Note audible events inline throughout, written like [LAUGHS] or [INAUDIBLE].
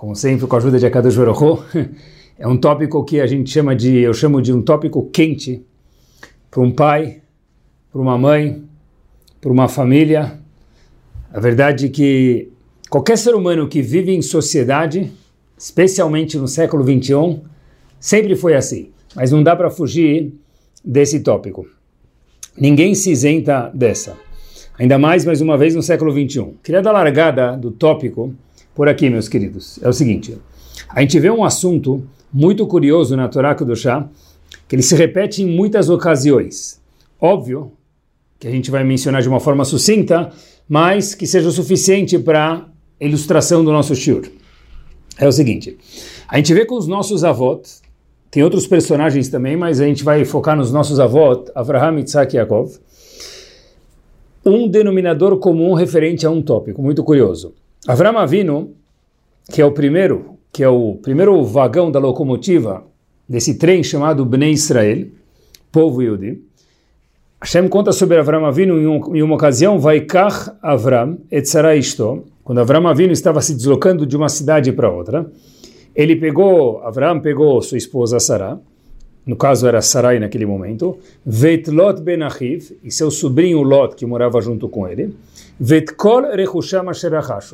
como sempre com a ajuda de Akadosh Baruch [LAUGHS] é um tópico que a gente chama de, eu chamo de um tópico quente para um pai, para uma mãe, para uma família. A verdade é que qualquer ser humano que vive em sociedade, especialmente no século 21, sempre foi assim. Mas não dá para fugir desse tópico. Ninguém se isenta dessa. Ainda mais, mais uma vez, no século 21. Queria dar largada do tópico por aqui, meus queridos. É o seguinte, a gente vê um assunto muito curioso na Torá do Chá, que ele se repete em muitas ocasiões. Óbvio que a gente vai mencionar de uma forma sucinta, mas que seja o suficiente para ilustração do nosso shiur. É o seguinte, a gente vê com os nossos avós, tem outros personagens também, mas a gente vai focar nos nossos avós, Avraham, Isaac e Yaakov, um denominador comum referente a um tópico muito curioso. Avram Avinu, que é o primeiro, que é o primeiro vagão da locomotiva desse trem chamado Bnei Israel, povo Yudi, Hashem conta sobre Avram Avinu em, um, em uma ocasião, Vaikach Avram et quando Avram Avinu estava se deslocando de uma cidade para outra, ele pegou, Avram pegou sua esposa Sarah, no caso era Sarai naquele momento, Vet Lot ben e seu sobrinho Lot, que morava junto com ele, Vetkol.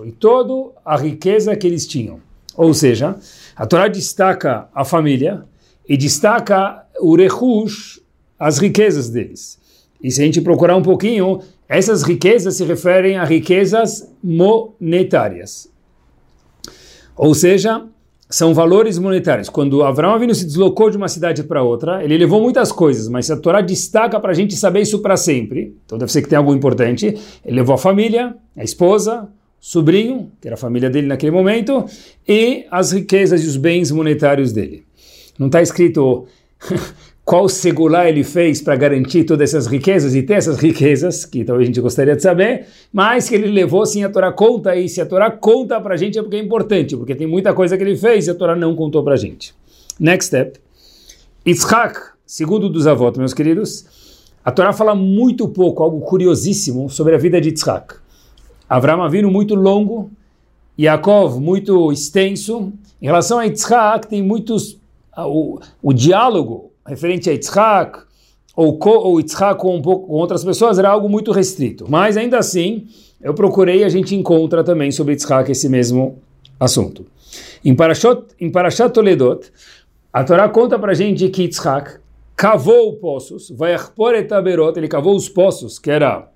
E toda a riqueza que eles tinham. Ou seja, a Torá destaca a família e destaca o rechush, as riquezas deles. E se a gente procurar um pouquinho, essas riquezas se referem a riquezas monetárias. Ou seja, são valores monetários. Quando Abraão Avinu se deslocou de uma cidade para outra, ele levou muitas coisas, mas a Torá destaca para a gente saber isso para sempre. Então deve ser que tem algo importante. Ele levou a família, a esposa, sobrinho, que era a família dele naquele momento, e as riquezas e os bens monetários dele. Não está escrito [LAUGHS] qual segular ele fez para garantir todas essas riquezas e ter essas riquezas, que talvez a gente gostaria de saber, mas que ele levou sim a Torá conta, e se a Torá conta para a gente é porque é importante, porque tem muita coisa que ele fez e a Torá não contou para a gente. Next step. Yitzhak, segundo dos avós, meus queridos, a Torá fala muito pouco, algo curiosíssimo, sobre a vida de Yitzhak. Avram Avinu muito longo, Yaakov muito extenso. Em relação a Yitzhak, tem muitos... O, o diálogo referente a Yitzhak, ou, ou Yitzhak com, com outras pessoas, era algo muito restrito. Mas ainda assim, eu procurei e a gente encontra também sobre Yitzhak esse mesmo assunto. Em Parashat, em Parashat Toledot, a Torá conta para a gente que Yitzhak cavou poços, vai etaberot, ele cavou os poços, que era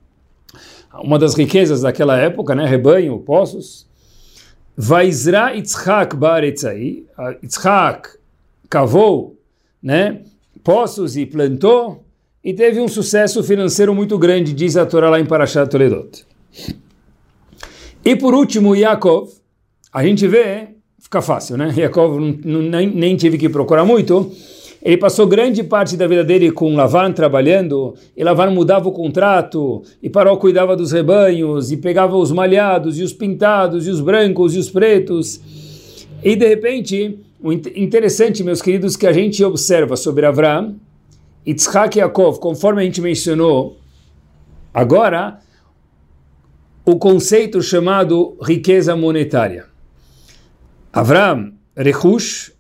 uma das riquezas daquela época, né, rebanho, poços. Vaizra Yitzhak baretzai, Yitzhak cavou, né, poços e plantou, e teve um sucesso financeiro muito grande, diz a Torá lá em Parashat Toledot. E por último, Yaakov, a gente vê, fica fácil, né? Yaakov nem, nem tive que procurar muito, ele passou grande parte da vida dele com Lavan trabalhando, e Lavan mudava o contrato, e Paró cuidava dos rebanhos, e pegava os malhados, e os pintados, e os brancos, e os pretos. E de repente, o interessante, meus queridos, que a gente observa sobre Avram, Yitzhak e Yaakov, conforme a gente mencionou agora, o conceito chamado riqueza monetária. Avram, Rehush,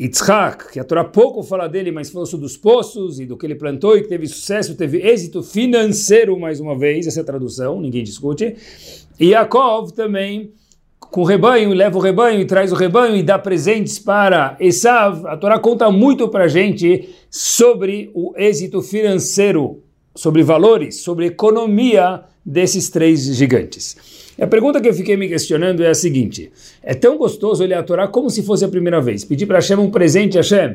Yitzhak, que a Torá pouco fala dele, mas falou sobre os poços e do que ele plantou e que teve sucesso, teve êxito financeiro, mais uma vez, essa é a tradução, ninguém discute. E Yaakov também com o rebanho, leva o rebanho e traz o rebanho e dá presentes para Esav. A Torá conta muito para a gente sobre o êxito financeiro, sobre valores, sobre economia desses três gigantes. E a pergunta que eu fiquei me questionando é a seguinte: é tão gostoso olhar a Torá como se fosse a primeira vez. Pedir para Hashem um presente, Hashem,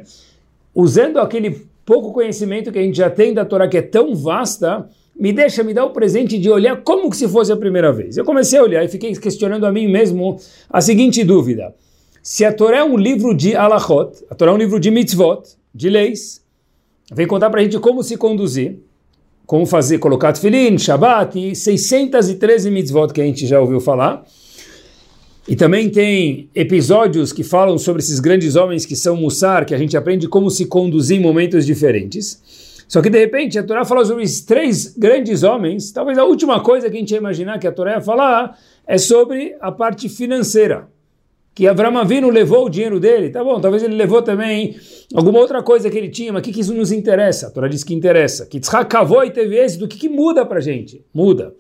usando aquele pouco conhecimento que a gente já tem da Torá, que é tão vasta, me deixa, me dá o presente de olhar como se fosse a primeira vez. Eu comecei a olhar e fiquei questionando a mim mesmo a seguinte dúvida. se a Torá é um livro de alachot, a Torá é um livro de mitzvot, de leis, vem contar para a gente como se conduzir, como fazer, colocar tefilin, Shabbat e 613 mitzvot que a gente já ouviu falar. E também tem episódios que falam sobre esses grandes homens que são Mussar, que a gente aprende como se conduzir em momentos diferentes. Só que de repente a Torá fala sobre esses três grandes homens. Talvez a última coisa que a gente ia imaginar que a Torá ia falar é sobre a parte financeira que Avram Avinu levou o dinheiro dele, tá bom, talvez ele levou também alguma outra coisa que ele tinha, mas o que, que isso nos interessa? A Torá diz que interessa. Que Tzchak cavou e teve esse, do que, que muda para gente? Muda.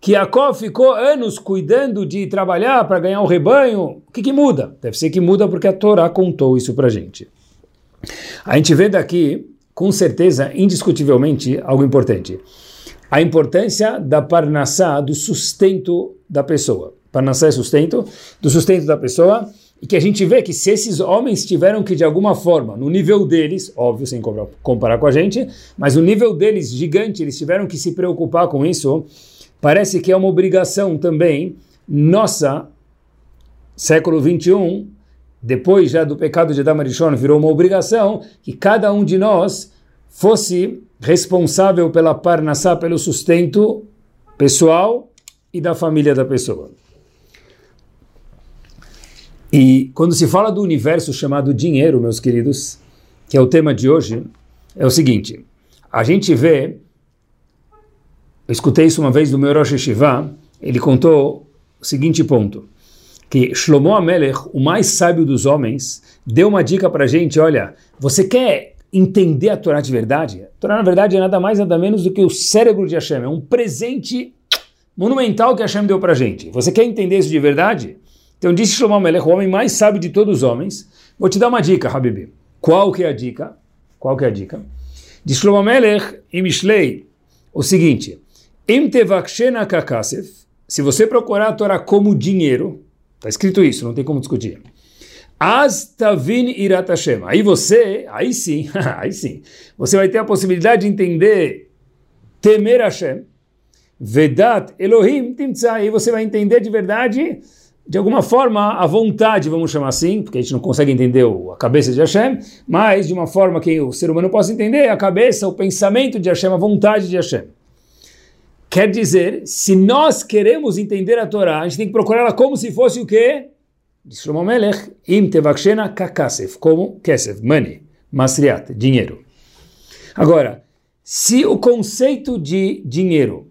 Que Jacob ficou anos cuidando de trabalhar para ganhar o um rebanho, o que, que muda? Deve ser que muda porque a Torá contou isso para gente. A gente vê daqui, com certeza, indiscutivelmente, algo importante. A importância da parnassá, do sustento da pessoa para nascer sustento, do sustento da pessoa, e que a gente vê que se esses homens tiveram que, de alguma forma, no nível deles, óbvio, sem comparar com a gente, mas o nível deles gigante, eles tiveram que se preocupar com isso, parece que é uma obrigação também nossa, século 21, depois já do pecado de Adam virou uma obrigação que cada um de nós fosse responsável pela parnassá, pelo sustento pessoal e da família da pessoa. E quando se fala do universo chamado dinheiro, meus queridos, que é o tema de hoje, é o seguinte: a gente vê, eu escutei isso uma vez do meu Rosh Hashivá, ele contou o seguinte ponto, que Shlomo Amelech, o mais sábio dos homens, deu uma dica para gente, olha, você quer entender a Torá de verdade? A Torá, na verdade, é nada mais, nada menos do que o cérebro de Hashem, é um presente monumental que Hashem deu para gente. Você quer entender isso de verdade? Então disse Shlomo Melech, o homem mais sábio de todos os homens, vou te dar uma dica, Habibi. Qual que é a dica? Qual que é a dica? Diz Shlomo Melech em Mishlei o seguinte, Em kakasef, se você procurar a Torá como dinheiro, está escrito isso, não tem como discutir. As tavin irat. Aí você, aí sim, [LAUGHS] aí sim, você vai ter a possibilidade de entender temer Hashem, vedat Elohim timtza. Aí você vai entender de verdade de alguma forma, a vontade, vamos chamar assim, porque a gente não consegue entender a cabeça de Hashem, mas de uma forma que o ser humano possa entender, a cabeça, o pensamento de Hashem, a vontade de Hashem. Quer dizer, se nós queremos entender a Torá, a gente tem que procurar ela como se fosse o quê? Shlomo Melech, im tevakshena kakasef, como kesef, money, masriat, dinheiro. Agora, se o conceito de dinheiro,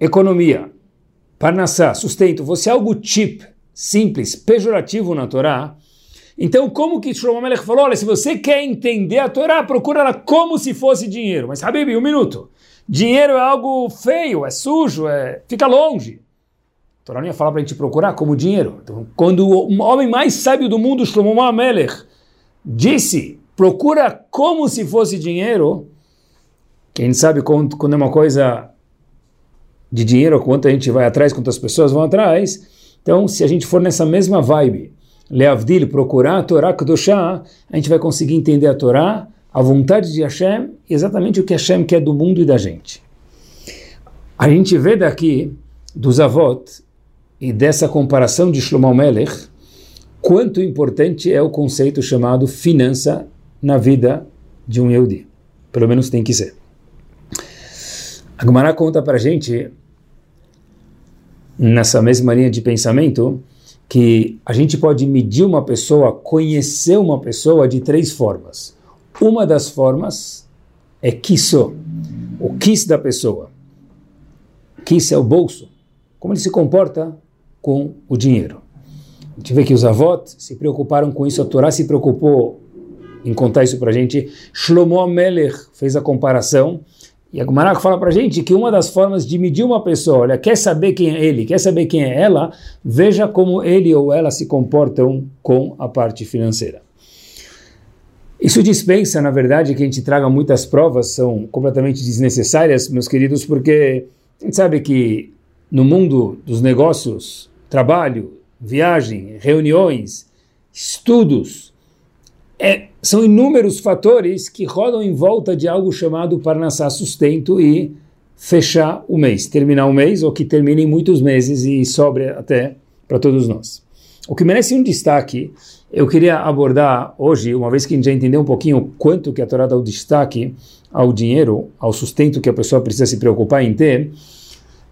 economia, parnassá, sustento, fosse algo cheap, simples, pejorativo na Torá, então como que Shlomo Melech falou, olha, se você quer entender a Torá, procura ela como se fosse dinheiro. Mas, Habib, um minuto. Dinheiro é algo feio, é sujo, é... fica longe. A Torá não ia falar para a gente procurar como dinheiro. Então, quando o homem mais sábio do mundo, Shlomo Melech, disse, procura como se fosse dinheiro, quem sabe quando, quando é uma coisa de dinheiro, quanto a gente vai atrás, quantas pessoas vão atrás, então, se a gente for nessa mesma vibe, Leavdil, procurar a Torá Kedoshá, a gente vai conseguir entender a Torá, a vontade de Hashem, exatamente o que Hashem quer do mundo e da gente. A gente vê daqui, dos avot, e dessa comparação de Shlomo Melech, quanto importante é o conceito chamado finança na vida de um Yehudi. Pelo menos tem que ser. A Gemara conta para gente nessa mesma linha de pensamento que a gente pode medir uma pessoa, conhecer uma pessoa de três formas. Uma das formas é kiso, o kis da pessoa. Kis é o bolso, como ele se comporta com o dinheiro. A gente vê que os avós se preocuparam com isso, a Torá se preocupou em contar isso para a gente. Shlomo Melech fez a comparação e a Gumarak fala para a gente que uma das formas de medir uma pessoa, olha, quer saber quem é ele, quer saber quem é ela, veja como ele ou ela se comportam com a parte financeira. Isso dispensa, na verdade, que a gente traga muitas provas, são completamente desnecessárias, meus queridos, porque a gente sabe que no mundo dos negócios, trabalho, viagem, reuniões, estudos, é, são inúmeros fatores que rodam em volta de algo chamado parnassá sustento e fechar o mês, terminar o mês ou que termine em muitos meses e sobre até para todos nós. O que merece um destaque, eu queria abordar hoje, uma vez que a gente já entendeu um pouquinho quanto que a Torá dá o destaque ao dinheiro, ao sustento que a pessoa precisa se preocupar em ter,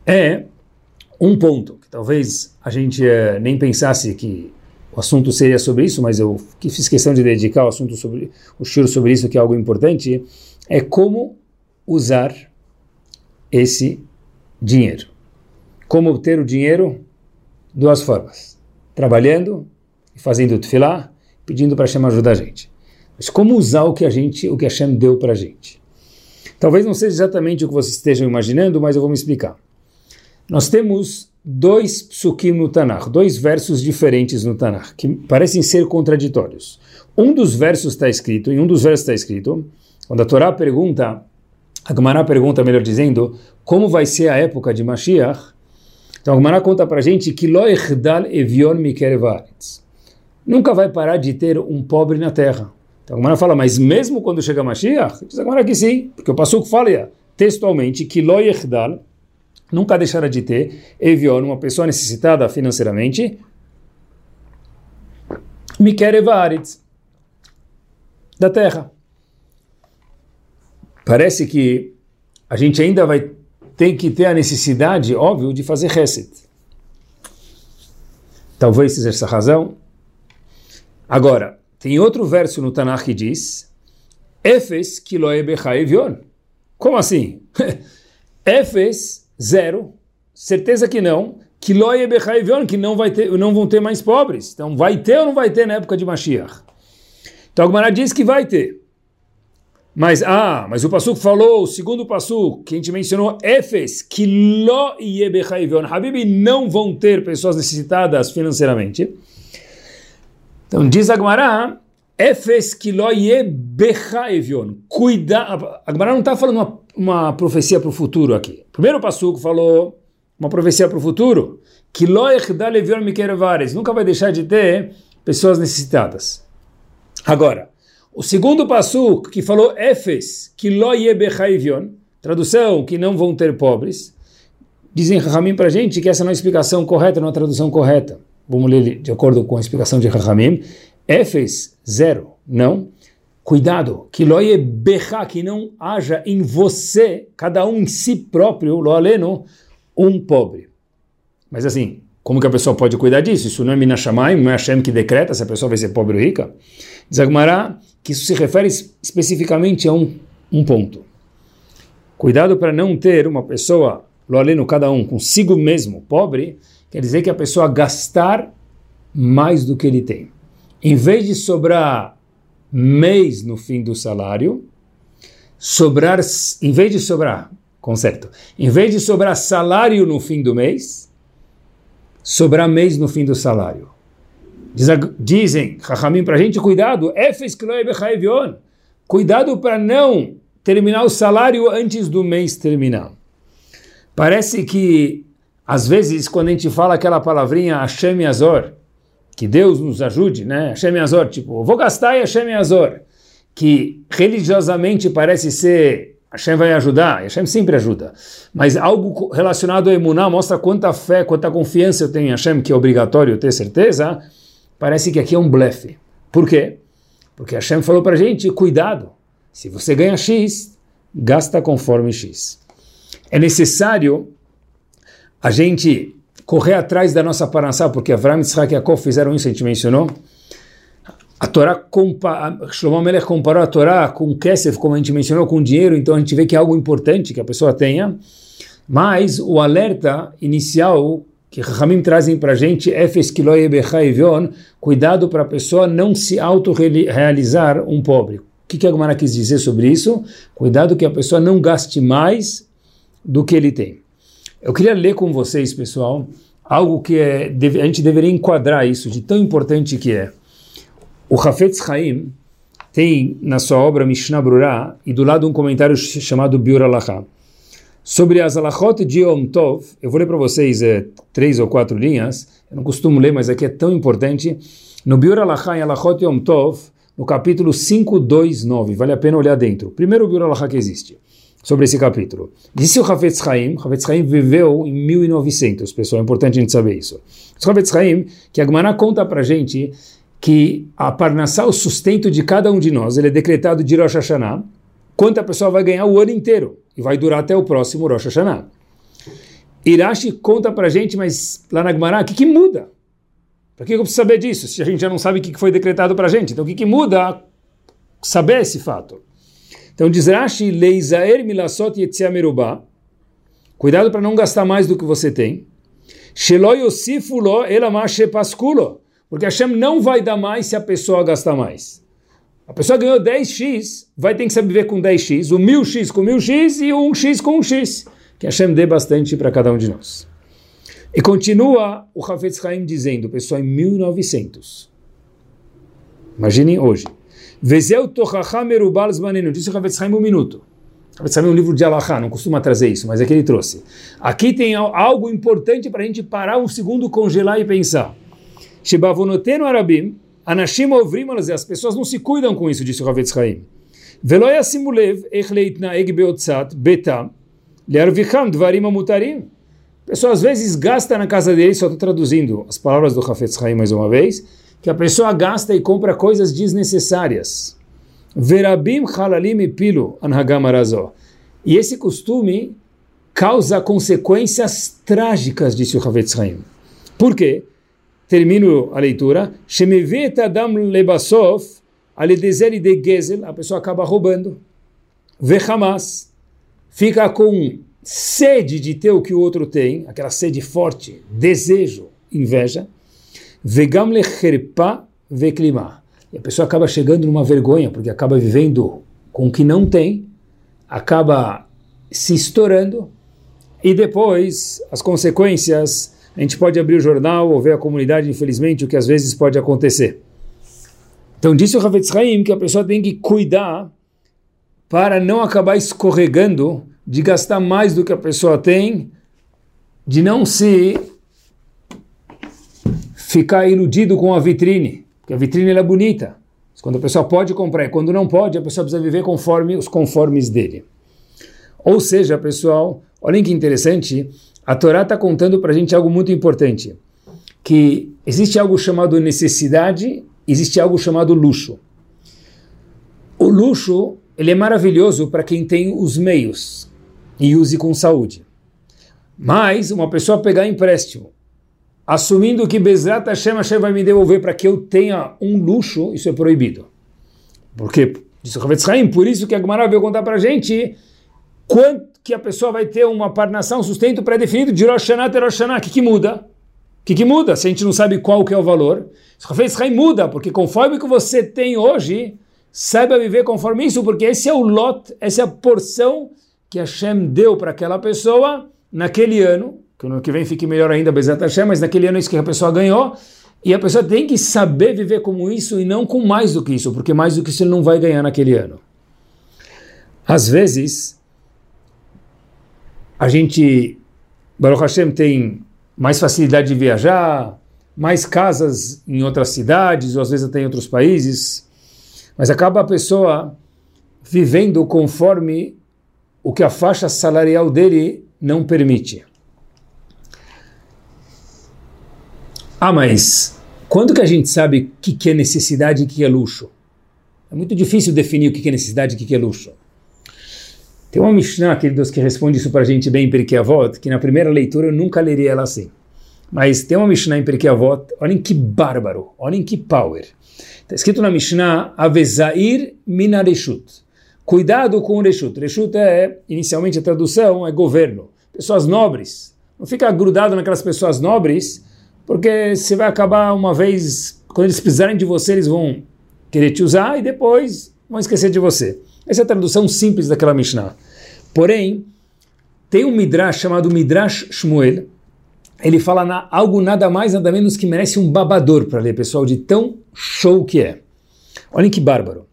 é um ponto que talvez a gente é, nem pensasse que o assunto seria sobre isso, mas eu fiz questão de dedicar o assunto sobre o shur sobre isso, que é algo importante, é como usar esse dinheiro. Como obter o dinheiro? Duas formas: trabalhando fazendo tefilá, pedindo para Hashem ajudar a gente. Mas como usar o que a gente, o que Hashem deu para a gente? Talvez não seja exatamente o que vocês estejam imaginando, mas eu vou me explicar. Nós temos dois psukim no Tanakh, dois versos diferentes no Tanakh, que parecem ser contraditórios. Um dos versos está escrito, em um dos versos está escrito, quando a Torá pergunta, a Gemara pergunta, melhor dizendo, como vai ser a época de Mashiach, então a Gemara conta para a gente que lo echdal evion mikerevaretz. Nunca vai parar de ter um pobre na terra. Então a fala, mas mesmo quando chega Mashiach, diz a que sim, porque o Passuco fala textualmente que lo echdal nunca deixará de ter Evion, uma pessoa necessitada financeiramente, Mikerevaritz, da terra. Parece que a gente ainda vai ter que ter a necessidade, óbvio, de fazer reset. Talvez seja essa razão. Agora, tem outro verso no Tanakh que diz Efes. Como assim? [LAUGHS] Efes Zero. Certeza que não. Que não, vai ter, não vão ter mais pobres. Então, vai ter ou não vai ter na época de Mashiach? Então, a Gemara diz que vai ter. Mas, ah, mas o Passuco falou, o segundo Passuco, que a gente mencionou, Efes, que lo Habibi, não vão ter pessoas necessitadas financeiramente. Então, diz a Gemara, Efes que lo Cuida, a Gemara não está falando uma uma profecia para o futuro aqui. Primeiro Passuco falou uma profecia para o futuro, nunca vai deixar de ter pessoas necessitadas. Agora, o segundo Passuco que falou Efes, que tradução, que não vão ter pobres, dizem Rahamim para a gente que essa não é a explicação correta, não é a tradução correta. Vamos ler de acordo com a explicação de Rahamim. Efes, zero, não. Cuidado, que loie berra, que não haja em você, cada um em si próprio, lo aleno, um pobre. Mas assim, como que a pessoa pode cuidar disso? Isso não é Minashamayim, não é Hashem que decreta se a pessoa vai ser pobre ou rica. Diz que isso se refere especificamente a um, um ponto. Cuidado para não ter uma pessoa, lo aleno, cada um, consigo mesmo, pobre, quer dizer que a pessoa gastar mais do que ele tem. Em vez de sobrar mês no fim do salário, sobrar, em vez de sobrar, conserto, em vez de sobrar salário no fim do mês, sobrar mês no fim do salário. dizem, Chachamim, para a gente, cuidado, cuidado para não terminar o salário antes do mês terminar. Parece que, às vezes, quando a gente fala aquela palavrinha Hashem Azor, que Deus nos ajude, né? Hashem Azor, tipo, vou gastar e Hashem Azor, que religiosamente parece ser Hashem vai ajudar, Hashem sempre ajuda, mas algo relacionado a Emuná mostra quanta fé, quanta confiança eu tenho em Hashem, que é obrigatório ter certeza, parece que aqui é um blefe. Por quê? Porque Hashem falou para gente, cuidado, se você ganha X, gasta conforme X. É necessário a gente correr atrás da nossa paransá, porque Avram, e Yaakov fizeram isso, a gente mencionou. A Torá, Shlomo Melech comparou a Torá com Kesef, como a gente mencionou, com dinheiro, então a gente vê que é algo importante que a pessoa tenha, mas o alerta inicial que Rahamim trazem para a gente, Efes cuidado para a pessoa não se autorrealizar um pobre. O que, a Gemara quis dizer sobre isso? Cuidado que a pessoa não gaste mais do que ele tem. Eu queria ler com vocês, pessoal, algo que é, a gente deveria enquadrar isso, de tão importante que é. O Hafetz Chaim tem na sua obra Mishnah Brurah e do lado um comentário chamado Biur Alaha. Sobre as alachot de Yom Tov, eu vou ler para vocês é, três ou quatro linhas, eu não costumo ler, mas aqui é tão importante. No Biur Alaha, em Alachot Yom Tov, no capítulo 529, vale a pena olhar dentro. Primeiro Biur Alaha que existe. Sobre esse capítulo. Disse o Hafetz Haim, Hafetz Haim viveu em 1900, pessoal, é importante a gente saber isso. O Hafetz Haim, que a Gemara conta para gente que a Parnassá, o sustento de cada um de nós, ele é decretado de Rosh Hashanah, quanto a pessoa vai ganhar o ano inteiro, e vai durar até o próximo Rosh Hashanah. Irashi conta para gente, mas lá na Gemara, o que, que muda? Para que eu preciso saber disso, se a gente já não sabe o que foi decretado para a gente? Então o que, que muda saber esse fato? Então diz Rashi, Leizaer milasot yetzia cuidado para não gastar mais do que você tem, Shelo yosifulo porque Hashem não vai dar mais se a pessoa gastar mais. A pessoa ganhou 10x, vai ter que saber viver com 10x, o 1000x com 1000x e o 1x com 1x. Que Hashem dê bastante para cada um de nós. E continua o Hafetz Haim dizendo, pessoal, em 1900. Imaginem hoje. Vezeu tochacha merubal zmanenu. Disse o Havetz Haim um minuto. Havetz Haim é um livro de Alahá, não costuma trazer isso, mas é que ele trouxe. Aqui tem algo importante para a gente parar um segundo, congelar e pensar. Shebavonotenu arabim, anashim ovrim as pessoas não se cuidam com isso, disse o Havetz Haim. Velo yasimu lev ech leitnaeg beotzat betam learvicham dvarim amutarim. Pessoa às vezes gasta na casa dele, só estou traduzindo as palavras do Hafetz Haim mais uma vez, que a pessoa gasta e compra coisas desnecessárias. Verabim halalim anhagamarazó. E esse costume causa consequências trágicas, disse o Havetz Haim. Por quê? Termino a leitura. Shemevet adam lebasov aledezeri de gezel. A pessoa acaba roubando. Vechamas. Fica com sede de ter o que o outro tem, aquela sede forte, desejo, inveja. Vegam lecherpa veklima. E a pessoa acaba chegando numa vergonha, porque acaba vivendo com o que não tem, acaba se estourando, e depois as consequências, a gente pode abrir o jornal ou ver a comunidade, infelizmente, o que às vezes pode acontecer. Então disse o Havetz Haim que a pessoa tem que cuidar para não acabar escorregando de gastar mais do que a pessoa tem, de não se ficar iludido com a vitrine, porque a vitrine é bonita. Quando a pessoa pode comprar, quando não pode, a pessoa precisa viver conforme os conformes dele. Ou seja, pessoal, olhem que interessante, a Torá está contando para a gente algo muito importante, que existe algo chamado necessidade, existe algo chamado luxo. O luxo, ele é maravilhoso para quem tem os meios e use com saúde. Mas uma pessoa pegar empréstimo assumindo que Bezrat Hashem, Hashem vai me devolver para que eu tenha um luxo, isso é proibido. Por quê? Disse Haim, por isso que a Gemara veio contar para a gente quanto que a pessoa vai ter uma parnação, um sustento pré-definido de Rosh Hashanah até Rosh Hashanah. O que, que muda? O que, que muda se a gente não sabe qual que é o valor? Havetz Haim muda, porque conforme que você tem hoje, saiba viver conforme isso, porque esse é o lot, essa é a porção que Hashem deu para aquela pessoa naquele ano, que no ano que vem fique melhor ainda, Bezat mas naquele ano é isso que a pessoa ganhou, e a pessoa tem que saber viver como isso e não com mais do que isso, porque mais do que isso ele não vai ganhar naquele ano. Às vezes, a gente, Baruch Hashem, tem mais facilidade de viajar, mais casas em outras cidades, ou às vezes até em outros países, mas acaba a pessoa vivendo conforme o que a faixa salarial dele não permite. Ah, mas quando que a gente sabe o que, que é necessidade e o que é luxo? É muito difícil definir o que, que é necessidade e o que, que é luxo. Tem uma Mishnah, queridos, que responde isso para a gente bem em Perkei Avot, que na primeira leitura eu nunca leria ela assim. Mas tem uma Mishnah em Perkei Avot, olhem que bárbaro, olhem que power. Está escrito na Mishnah, Avezair minareshut. Cuidado com o Reshut. Reshut é, inicialmente a tradução, é governo. Pessoas nobres. Não fica grudado naquelas pessoas nobres porque você vai acabar uma vez, quando eles precisarem de você, eles vão querer te usar e depois vão esquecer de você. Essa é a tradução simples daquela Mishnah. Porém, tem um Midrash chamado Midrash Shmuel, ele fala na, algo nada mais, nada menos que merece um babador para ler, pessoal, de tão show que é. Olhem que bárbaro.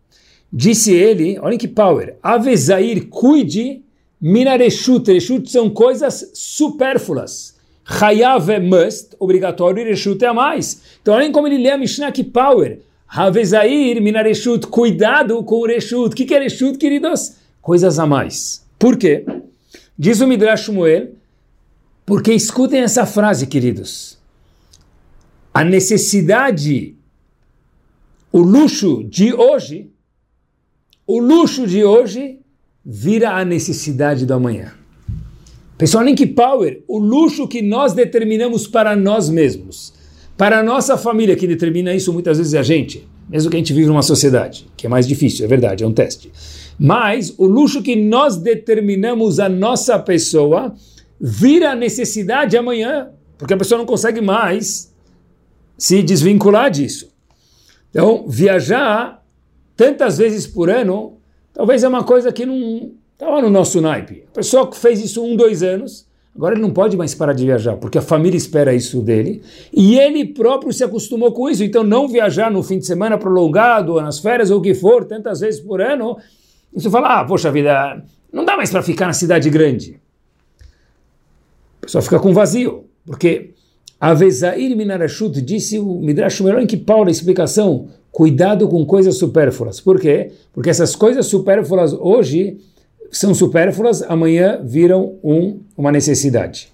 Disse ele, olhem que power, Avezair, cuide, Minareshut, Reshut são coisas supérfluas. Hayav é must, obrigatório, e Reshut é mais. Então, olhem como ele lê a Mishnah que power. Havezair, Minareshut, cuidado com o Reshut. O que, é Reshut, queridos? Coisas a mais. Por quê? Diz o Midrash Shmuel, porque escutem essa frase, queridos. A necessidade, o luxo de hoje, o luxo de hoje vira a necessidade do amanhã. Pessoal, Link Power, o luxo que nós determinamos para nós mesmos, para a nossa família, que determina isso muitas vezes é a gente, mesmo que a gente vive numa sociedade, que é mais difícil, é verdade, é um teste. Mas o luxo que nós determinamos a nossa pessoa vira necessidade amanhã, porque a pessoa não consegue mais se desvincular disso. Então, viajar tantas vezes por ano, talvez é uma coisa que não Estava no nosso naipe. A pessoa que fez isso um, dois anos, agora ele não pode mais parar de viajar, porque a família espera isso dele, e ele próprio se acostumou com isso. Então, não viajar no fim de semana prolongado, ou nas férias, ou o que for, tantas vezes por ano, isso fala, ah, poxa vida, não dá mais para ficar na cidade grande. A pessoa fica com vazio, porque Avezair Minarashut disse o Midrash em que Paulo, a explicação, cuidado com coisas supérfluas. Por quê? Porque essas coisas supérfluas hoje são supérfluas, amanhã viram um, uma necessidade.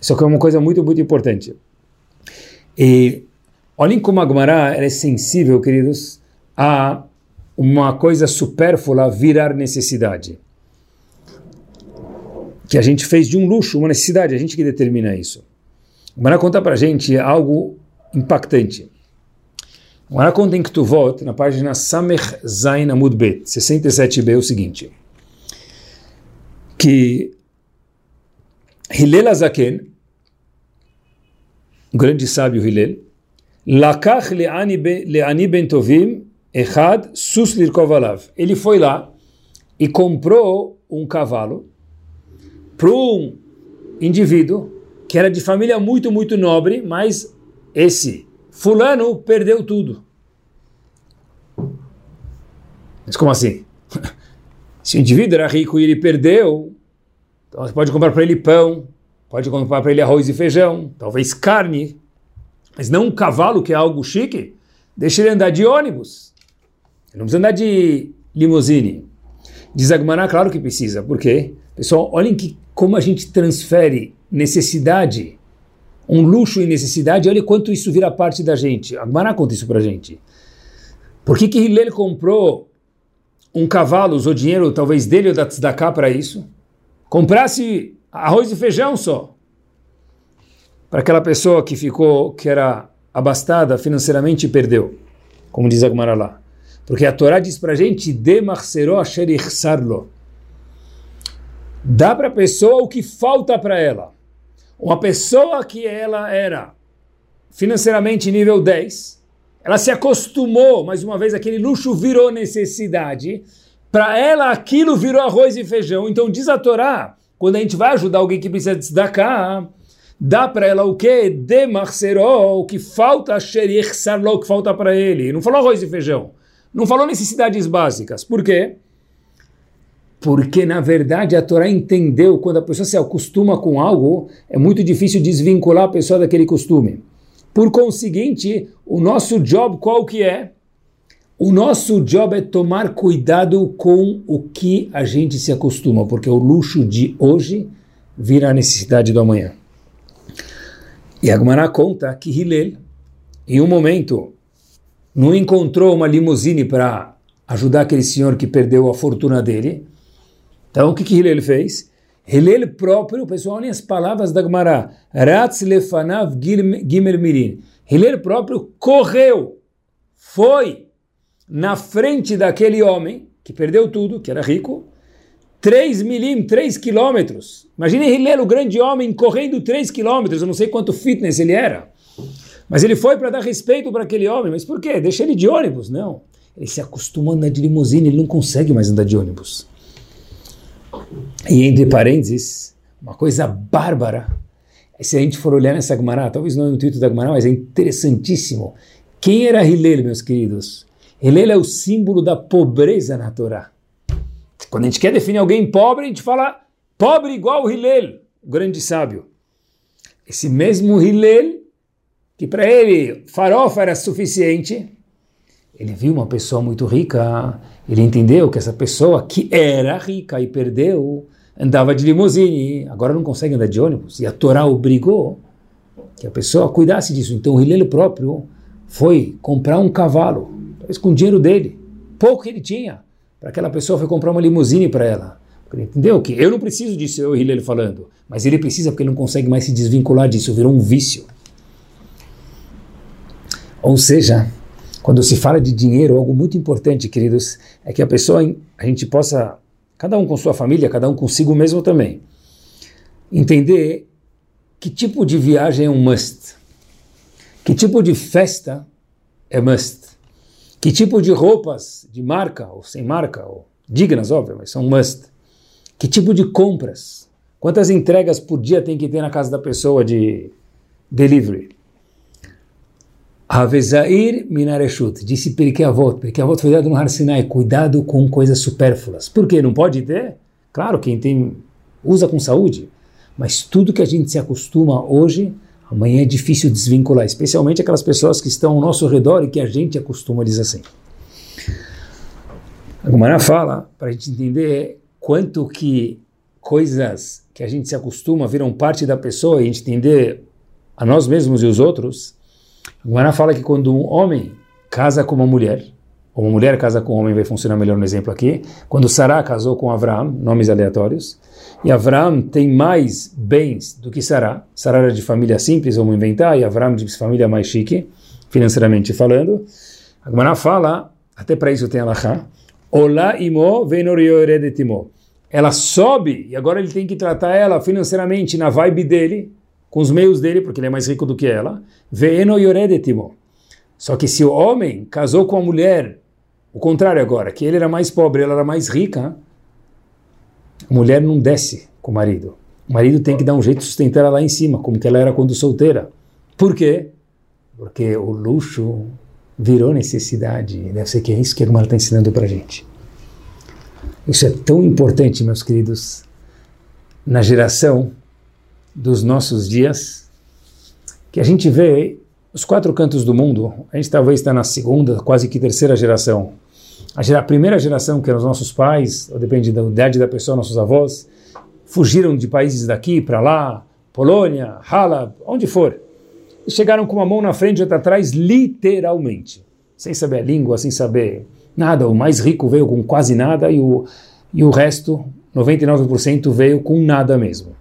Isso aqui é uma coisa muito, muito importante. E olhem como a Gemara é sensível, queridos, a uma coisa supérflua virar necessidade. Que a gente fez de um luxo uma necessidade, a gente que determina isso. A Gemara conta para a gente algo impactante. A conta em Ktuvot, na página Samech Zain Amud Bet, 67b, o seguinte que Hillel Azaken, grande sábio Hillel, Lakach le'ani ben tovim echad sus. Ele foi lá e comprou um cavalo para um indivíduo que era de família muito, muito nobre, mas esse fulano perdeu tudo. Mas como assim? Se o indivíduo era rico e ele perdeu, então você pode comprar para ele pão, pode comprar para ele arroz e feijão, talvez carne, mas não um cavalo que é algo chique. Deixa ele andar de ônibus. Ele não precisa andar de limusine. Diz Agmará, claro que precisa. Por quê? Pessoal, olhem que, como a gente transfere necessidade, um luxo e necessidade, olha quanto isso vira parte da gente. Agmará conta isso para a gente. Por que que Hillel comprou um cavalo, usou dinheiro talvez dele ou da tzedakah para isso, comprasse arroz e feijão só, para aquela pessoa que ficou, que era abastada financeiramente e perdeu, como diz Agmara lá. Porque a Torá diz para a gente. Dá para a pessoa o que falta para ela. Uma pessoa que ela era financeiramente nível 10, ela se acostumou, mais uma vez, aquele luxo virou necessidade. Para ela, aquilo virou arroz e feijão. Então, diz a Torá, quando a gente vai ajudar alguém que precisa de cá, dá para ela o quê? De marceró, o que falta, xerich sarlo, o que falta para ele. Não falou arroz e feijão. Não falou necessidades básicas. Por quê? Porque, na verdade, a Torá entendeu quando a pessoa se acostuma com algo, é muito difícil desvincular a pessoa daquele costume. Por conseguinte, o nosso job qual que é? O nosso job é tomar cuidado com o que a gente se acostuma, porque o luxo de hoje vira a necessidade do amanhã. E Agmará conta que Hillel, em um momento, não encontrou uma limusine para ajudar aquele senhor que perdeu a fortuna dele. Então, o que, que Hillel fez? Hillel próprio, pessoal, olhem as palavras da Gemara. Ratz lefanav gimer mirin. Hillel próprio correu, foi na frente daquele homem que perdeu tudo, que era rico, 3 milim, 3 quilômetros. Imagine Hillel, o grande homem, correndo 3 quilômetros. Eu não sei quanto fitness ele era. Mas ele foi para dar respeito para aquele homem. Mas por quê? Deixa ele de ônibus. Não. Ele se acostumou a andar de limusine, ele não consegue mais andar de ônibus. E entre parênteses, uma coisa bárbara, se a gente for olhar nessa Gemara, talvez não é título da Gemara, mas é interessantíssimo. Quem era Hillel, meus queridos? Hillel é o símbolo da pobreza na Torá. Quando a gente quer definir alguém pobre, a gente fala pobre igual Hillel, o grande sábio. Esse mesmo Hillel, que para ele farofa era suficiente, ele viu uma pessoa muito rica, ele entendeu que essa pessoa que era rica e perdeu, andava de limusine, agora não consegue andar de ônibus, e a Torá obrigou que a pessoa cuidasse disso. Então o Hillel próprio foi comprar um cavalo, talvez com o dinheiro dele, pouco que ele tinha, para aquela pessoa foi comprar uma limusine para ela. Ele entendeu que eu não preciso disso, eu Hillel falando, mas ele precisa porque ele não consegue mais se desvincular disso, virou um vício. Ou seja, quando se fala de dinheiro, algo muito importante, queridos, é que a pessoa, a gente possa, cada um com sua família, cada um consigo mesmo também, entender que tipo de viagem é um must, que tipo de festa é must, que tipo de roupas de marca ou sem marca, ou dignas, óbvio, mas são must, que tipo de compras, quantas entregas por dia tem que ter na casa da pessoa de delivery, Avezair minareshut, disse Pirkei Avot, Pirkei Avot foi dado no Har Sinai, cuidado com coisas supérfluas. Por quê? Não pode ter? Claro, quem tem, usa com saúde, mas tudo que a gente se acostuma hoje, amanhã é difícil desvincular, especialmente aquelas pessoas que estão ao nosso redor e que a gente acostuma eles assim. A Gumara fala, para a gente entender quanto que coisas que a gente se acostuma viram parte da pessoa e a gente entender a nós mesmos e os outros, a Gemara fala que quando um homem casa com uma mulher, ou uma mulher casa com um homem, vai funcionar melhor no exemplo aqui, quando Sarah casou com Abraão, nomes aleatórios, e Abraão tem mais bens do que Sarah, Sarah era de família simples, vamos inventar, e Abraão de família mais chique, financeiramente falando, a Gemara fala, até para isso tem Alachá, Olá imo venorioredetimo. Ela sobe, e agora ele tem que tratar ela financeiramente na vibe dele, com os meios dele, porque ele é mais rico do que ela. Veeno yoredetimo. Só que se o homem casou com a mulher, o contrário agora, que ele era mais pobre, ela era mais rica, a mulher não desce com o marido. O marido tem que dar um jeito de sustentar ela lá em cima, como que ela era quando solteira. Por quê? Porque o luxo virou necessidade. Deve ser que é isso que a irmã está ensinando para gente. Isso é tão importante, meus queridos, na geração dos nossos dias, que a gente vê os quatro cantos do mundo, a gente talvez está na segunda, quase que terceira geração. A, gera, a primeira geração, que eram os nossos pais, ou depende da idade da pessoa, nossos avós, fugiram de países daqui para lá, Polônia, Halab, onde for, e chegaram com uma mão na frente e outra atrás, literalmente, sem saber a língua, sem saber nada. O mais rico veio com quase nada e o, e o resto, 99%, veio com nada mesmo.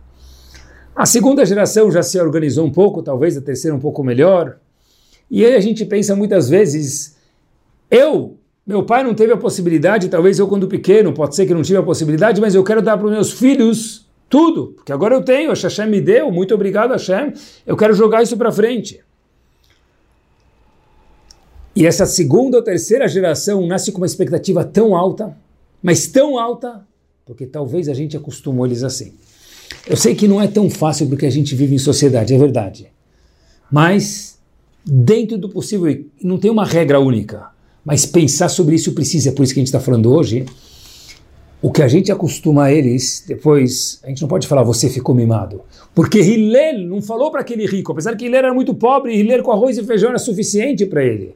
A segunda geração já se organizou um pouco, talvez a terceira um pouco melhor. E aí a gente pensa muitas vezes, eu, meu pai não teve a possibilidade, talvez eu quando pequeno, pode ser que não tive a possibilidade, mas eu quero dar para os meus filhos tudo, porque agora eu tenho, a Hashem me deu, muito obrigado Hashem, eu quero jogar isso para frente. E essa segunda ou terceira geração nasce com uma expectativa tão alta, mas tão alta, porque talvez a gente acostumou eles assim. Eu sei que não é tão fácil porque a gente vive em sociedade, é verdade. Mas, dentro do possível, não tem uma regra única. Mas pensar sobre isso precisa, é por isso que a gente está falando hoje. O que a gente acostuma a eles, depois, a gente não pode falar, você ficou mimado. Porque Hillel não falou para aquele rico, apesar que Hillel era muito pobre, Hillel com arroz e feijão era suficiente para ele.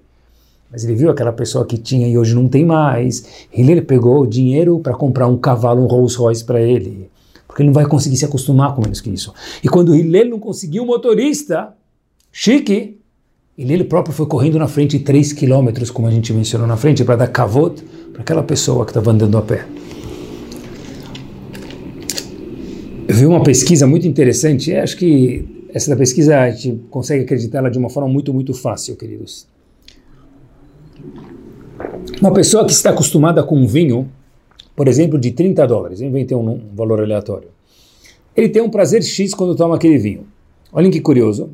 Mas ele viu aquela pessoa que tinha e hoje não tem mais. Hillel pegou o dinheiro para comprar um cavalo, um Rolls Royce para ele porque ele não vai conseguir se acostumar com menos que isso. E quando Hillel não conseguiu motorista chique, ele próprio foi correndo na frente 3 quilômetros, como a gente mencionou na frente, para dar kavod para aquela pessoa que estava andando a pé. Eu vi uma pesquisa muito interessante, acho que essa pesquisa a gente consegue acreditá-la de uma forma muito, muito fácil, queridos. Uma pessoa que está acostumada com vinho, por exemplo, de 30 dólares, eu inventei um, um valor aleatório. Ele tem um prazer X quando toma aquele vinho. Olhem que curioso.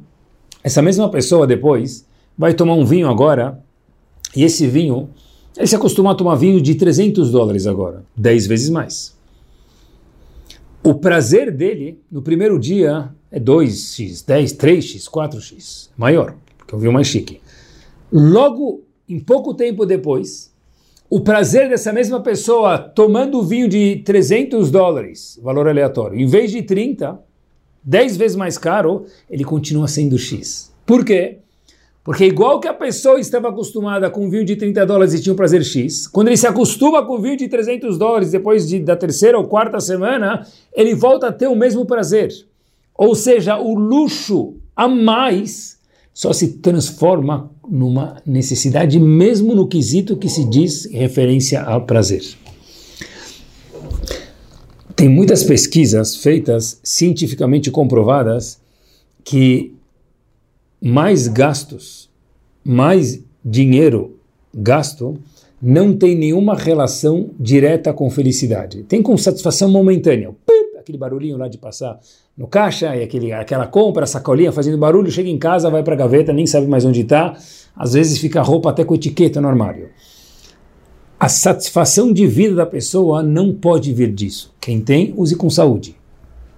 Essa mesma pessoa depois vai tomar um vinho agora, e esse vinho, ele se acostuma a tomar vinho de 300 dólares agora, 10 vezes mais. O prazer dele, no primeiro dia, é 2x, 10, 3x, 4x, maior, porque é um vinho mais chique. Logo, em pouco tempo depois, o prazer dessa mesma pessoa tomando vinho de 300 dólares, valor aleatório, em vez de 30, 10 vezes mais caro, ele continua sendo X. Por quê? Porque igual que a pessoa estava acostumada com vinho de 30 dólares e tinha um prazer X, quando ele se acostuma com vinho de 300 dólares depois de, da terceira ou quarta semana, ele volta a ter o mesmo prazer. Ou seja, o luxo a mais só se transforma numa necessidade mesmo no quesito que se diz referência ao prazer. Tem muitas pesquisas feitas cientificamente comprovadas que mais gastos, mais dinheiro gasto, não tem nenhuma relação direta com felicidade. Tem com satisfação momentânea. Aquele barulhinho lá de passar no caixa, e aquele, aquela compra, sacolinha fazendo barulho, chega em casa, vai para a gaveta, nem sabe mais onde está. Às vezes fica a roupa até com etiqueta no armário. A satisfação de vida da pessoa não pode vir disso. Quem tem, use com saúde.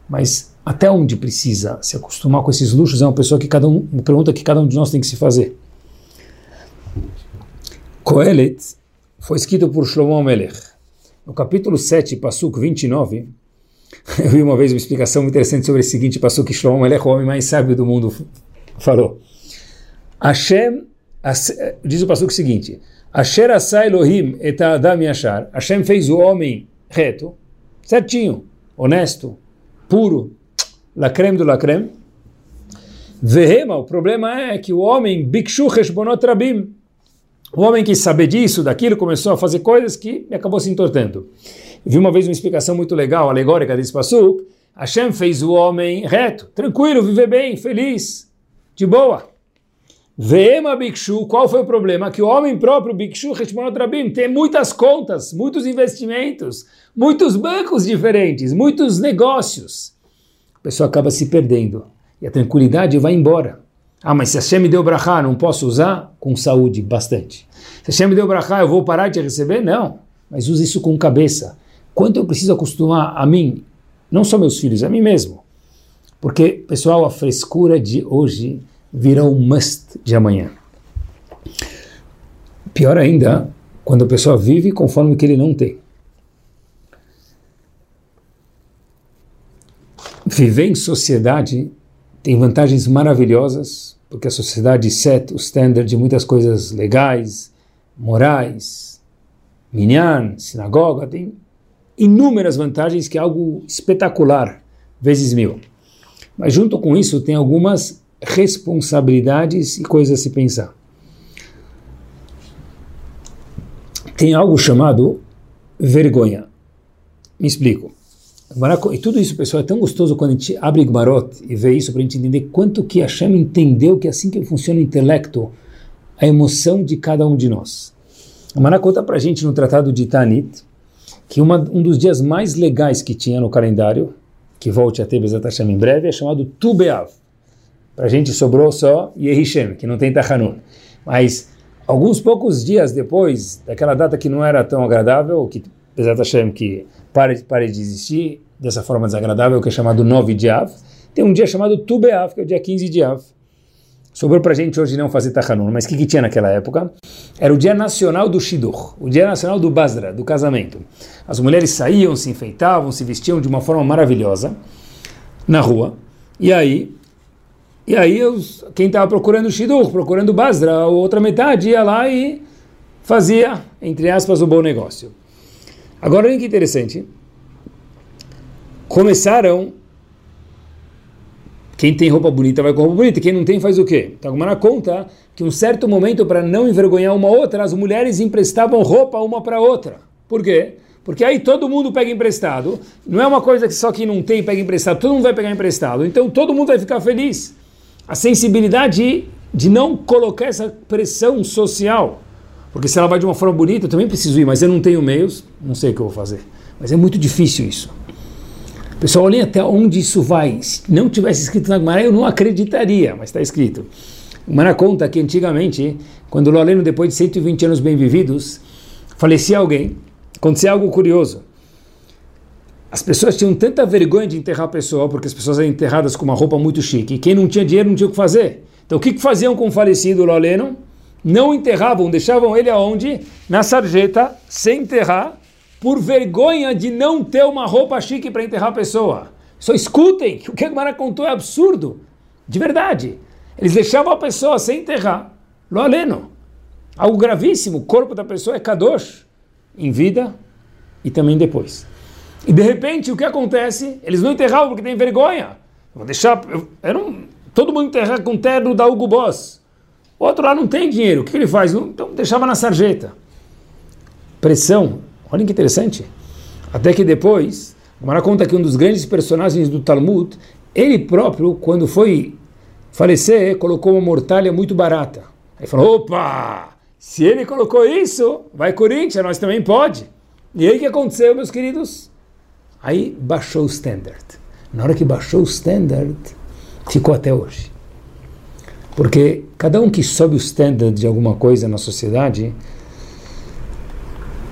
Mas até onde precisa se acostumar com esses luxos é uma pessoa que cada um, uma pergunta que cada um de nós tem que se fazer. Coelet foi escrito por Shlomo Melech. No capítulo 7, Pasuk 29, [LAUGHS] eu vi uma vez uma explicação interessante sobre esse seguinte Pasuk que Shlomo Melech, o homem mais sábio do mundo, falou. Hashem, diz o Pasuk seguinte, Asher Elohim et Adam yashar, Hashem fez o homem reto, certinho, honesto, puro, la creme do la creme. Vehema, o problema é que o homem, bikshu cheshbonot rabim, o homem que sabe disso, daquilo, começou a fazer coisas que acabou se entortando. Vi uma vez uma explicação muito legal, alegórica desse passo. Hashem fez o homem reto, tranquilo, viver bem, feliz, de boa. Vema Bikshu, qual foi o problema? Que o homem próprio, Bikshu Heshmonot Rabim, tem muitas contas, muitos investimentos, muitos bancos diferentes, muitos negócios a pessoa acaba se perdendo e a tranquilidade vai embora. Ah, mas se Hashem me deu brachá, não posso usar? Com saúde, bastante. Se Hashem me deu brachá, eu vou parar de receber? Não. Mas use isso com cabeça. Quanto eu preciso acostumar a mim, não só meus filhos, a mim mesmo. Porque, pessoal, a frescura de hoje virá um must de amanhã. Pior ainda, quando a pessoa vive conforme o que ele não tem. Viver em sociedade tem vantagens maravilhosas, porque a sociedade set o standard de muitas coisas legais, morais, minyan, sinagoga, tem inúmeras vantagens que é algo espetacular, vezes mil. Mas junto com isso tem algumas responsabilidades e coisas a se pensar. Tem algo chamado vergonha. Me explico. E tudo isso, pessoal, é tão gostoso quando a gente abre Gmarot e vê isso para a gente entender quanto que Hashem entendeu que é assim que funciona o intelecto, a emoção de cada um de nós. A Mará conta para a gente no Tratado de Tanit que uma, um dos dias mais legais que tinha no calendário, que volte a ter Bezat Hashem em breve, é chamado Tu Be'av. Para a gente sobrou só Yehishem, que não tem Tachanun. Mas alguns poucos dias depois daquela data que não era tão agradável, que Bezat Hashem que pare, pare de existir dessa forma desagradável, que é chamado 9 de Av. Tem um dia chamado Tu Be'av, que é o dia 15 de Av. Sobrou para a gente hoje não fazer Tachanun, mas o que, que, tinha naquela época? Era o dia nacional do Shidur, o dia nacional do Basra, do casamento. As mulheres saíam, se enfeitavam, se vestiam de uma forma maravilhosa na rua. E aí, e aí os, quem estava procurando Shidur, procurando Basra, a outra metade ia lá e fazia, entre aspas, o bom negócio. Agora, olha que interessante. Começaram. Quem tem roupa bonita vai com roupa bonita, quem não tem faz o quê? Então, na conta que um certo momento, para não envergonhar uma outra, as mulheres emprestavam roupa uma para outra. Por quê? Porque aí todo mundo pega emprestado. Não é uma coisa que só quem não tem pega emprestado, todo mundo vai pegar emprestado. Então todo mundo vai ficar feliz. A sensibilidade de não colocar essa pressão social porque se ela vai de uma forma bonita, eu também preciso ir, mas eu não tenho meios, não sei o que eu vou fazer. Mas é muito difícil isso. Pessoal, olhem até onde isso vai. Se não tivesse escrito na Gemara, eu não acreditaria, mas está escrito. O Mara conta que antigamente, quando o Loleno, depois de 120 anos bem vividos, falecia alguém, acontecia algo curioso. As pessoas tinham tanta vergonha de enterrar a pessoa, porque as pessoas eram enterradas com uma roupa muito chique, e quem não tinha dinheiro não tinha o que fazer. Então o que, que faziam com o falecido Loleno? não enterravam, deixavam ele aonde? Na sarjeta, sem enterrar, por vergonha de não ter uma roupa chique para enterrar a pessoa. Só escutem, o que a Gemara contou é absurdo, de verdade. Eles deixavam a pessoa sem enterrar, lo aleno. Algo gravíssimo, o corpo da pessoa é kadosh, em vida e também depois. E de repente, o que acontece? Eles não enterravam porque tem vergonha. vou deixar, eu, eu não, todo mundo enterra com terno da Hugo Boss. O outro lá não tem dinheiro, o que ele faz? Então deixava na sarjeta. Pressão, olha que interessante. Até que depois, Mara conta que um dos grandes personagens do Talmud, ele próprio, quando foi falecer, colocou uma mortalha muito barata. Aí falou: opa, se ele colocou isso, vai Corinthians, nós também pode. E aí o que aconteceu, meus queridos? Aí baixou o standard. Na hora que baixou o standard, ficou até hoje. Porque cada um que sobe o standard de alguma coisa na sociedade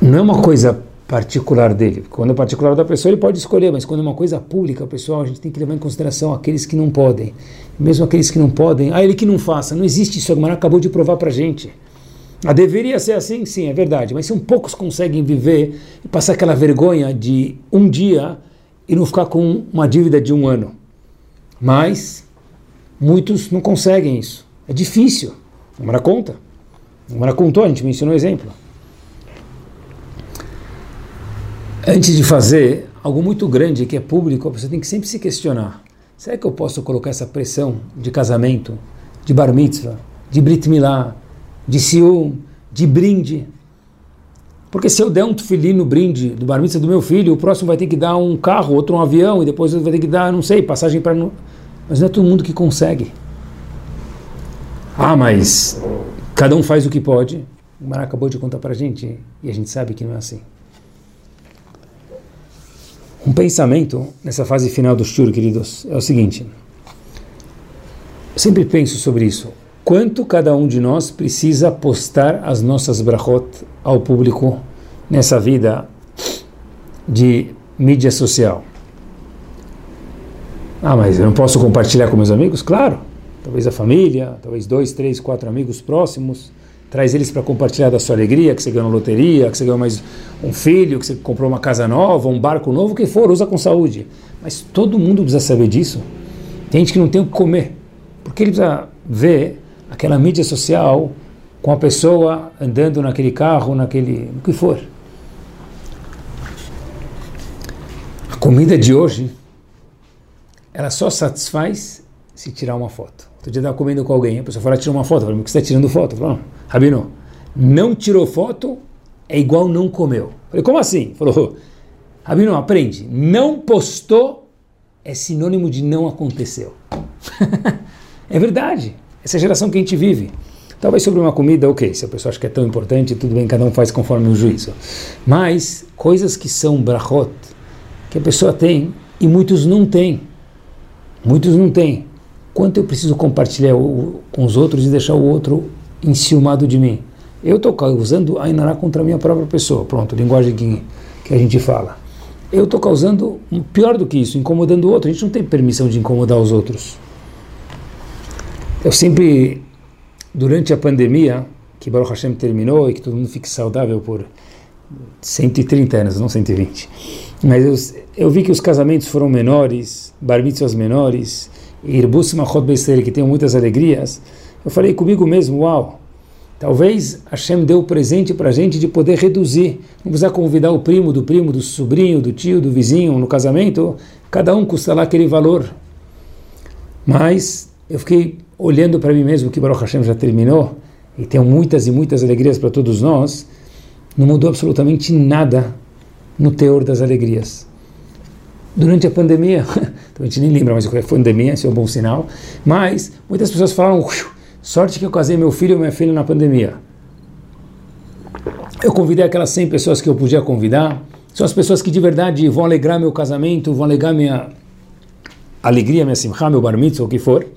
não é uma coisa particular dele. Quando é particular da pessoa, ele pode escolher, mas quando é uma coisa pública, pessoal, a gente tem que levar em consideração aqueles que não podem. Mesmo aqueles que não podem, ah, ele que não faça. Não existe isso, a acabou de provar para gente. Ah, deveria ser assim? Sim, é verdade. Mas são poucos conseguem viver e passar aquela vergonha de um dia e não ficar com uma dívida de um ano. Mas muitos não conseguem isso. É difícil. A Gemara conta. A Gemara contou, a gente mencionou um exemplo. Antes de fazer algo muito grande que é público, você tem que sempre se questionar: será que eu posso colocar essa pressão de casamento, de bar mitzvah, de brit milá, de sium, de brinde? Porque se eu der um tefilim no brinde do bar mitzvah do meu filho, o próximo vai ter que dar um carro, outro um avião, e depois vai ter que dar, não sei, passagem para. Mas não é todo mundo que consegue. Ah, mas cada um faz o que pode. O Mará acabou de contar para a gente e a gente sabe que não é assim. Um pensamento nessa fase final do Shur, queridos, é o seguinte. Eu sempre penso sobre isso. Quanto cada um de nós precisa postar as nossas brachot ao público nessa vida de mídia social? Ah, mas eu não posso compartilhar com meus amigos? Claro. Talvez a família, talvez dois, três, quatro amigos próximos traz eles para compartilhar da sua alegria, que você ganhou na loteria, que você ganhou mais um filho, que você comprou uma casa nova, um barco novo, o que for, usa com saúde. Mas todo mundo precisa saber disso. Tem gente que não tem o que comer. Porque ele precisa ver aquela mídia social com a pessoa andando naquele carro, naquele. o que for. A comida de hoje, ela só satisfaz se tirar uma foto. Outro dia eu estava comendo com alguém, a pessoa falou, tira uma foto. Eu falei, por que você está tirando foto? Eu falei, Rabino, não tirou foto é igual não comeu. Falei, como assim? Falou, Rabino, aprende. Não postou é sinônimo de não aconteceu. [LAUGHS] é verdade. Essa é geração que a gente vive. Talvez sobre uma comida, ok, se a pessoa acha que é tão importante, tudo bem, cada um faz conforme o juízo. Mas coisas que são brachot, que a pessoa tem e muitos não têm. Muitos não têm. Quanto eu preciso compartilhar com os outros e deixar o outro enciumado de mim. Eu estou causando a Inará contra a minha própria pessoa. Pronto, linguagem que, que a gente fala. Eu estou causando, pior do que isso, incomodando o outro. A gente não tem permissão de incomodar os outros. Eu sempre, durante a pandemia, que Baruch Hashem terminou e que todo mundo fique saudável por 130 anos, não 120. Mas eu, eu vi que os casamentos foram menores, bar mitzvahs menores, irbus machot beiser, que tem muitas alegrias. Eu falei comigo mesmo, uau, talvez Hashem deu presente para a gente de poder reduzir. Não precisa convidar o primo do primo, do sobrinho, do tio, do vizinho no casamento. Cada um custa lá aquele valor. Mas eu fiquei olhando para mim mesmo que Baruch Hashem já terminou e tem muitas e muitas alegrias para todos nós. Não mudou absolutamente nada no teor das alegrias. Durante a pandemia, [LAUGHS] a gente nem lembra mais o que é pandemia, isso é um bom sinal, mas muitas pessoas falaram Sorte que eu casei meu filho e minha filha na pandemia. Eu convidei aquelas 100 pessoas que eu podia convidar. São as pessoas que de verdade vão alegrar meu casamento, vão alegrar minha alegria, minha simcha, meu bar mitzvah, o que for.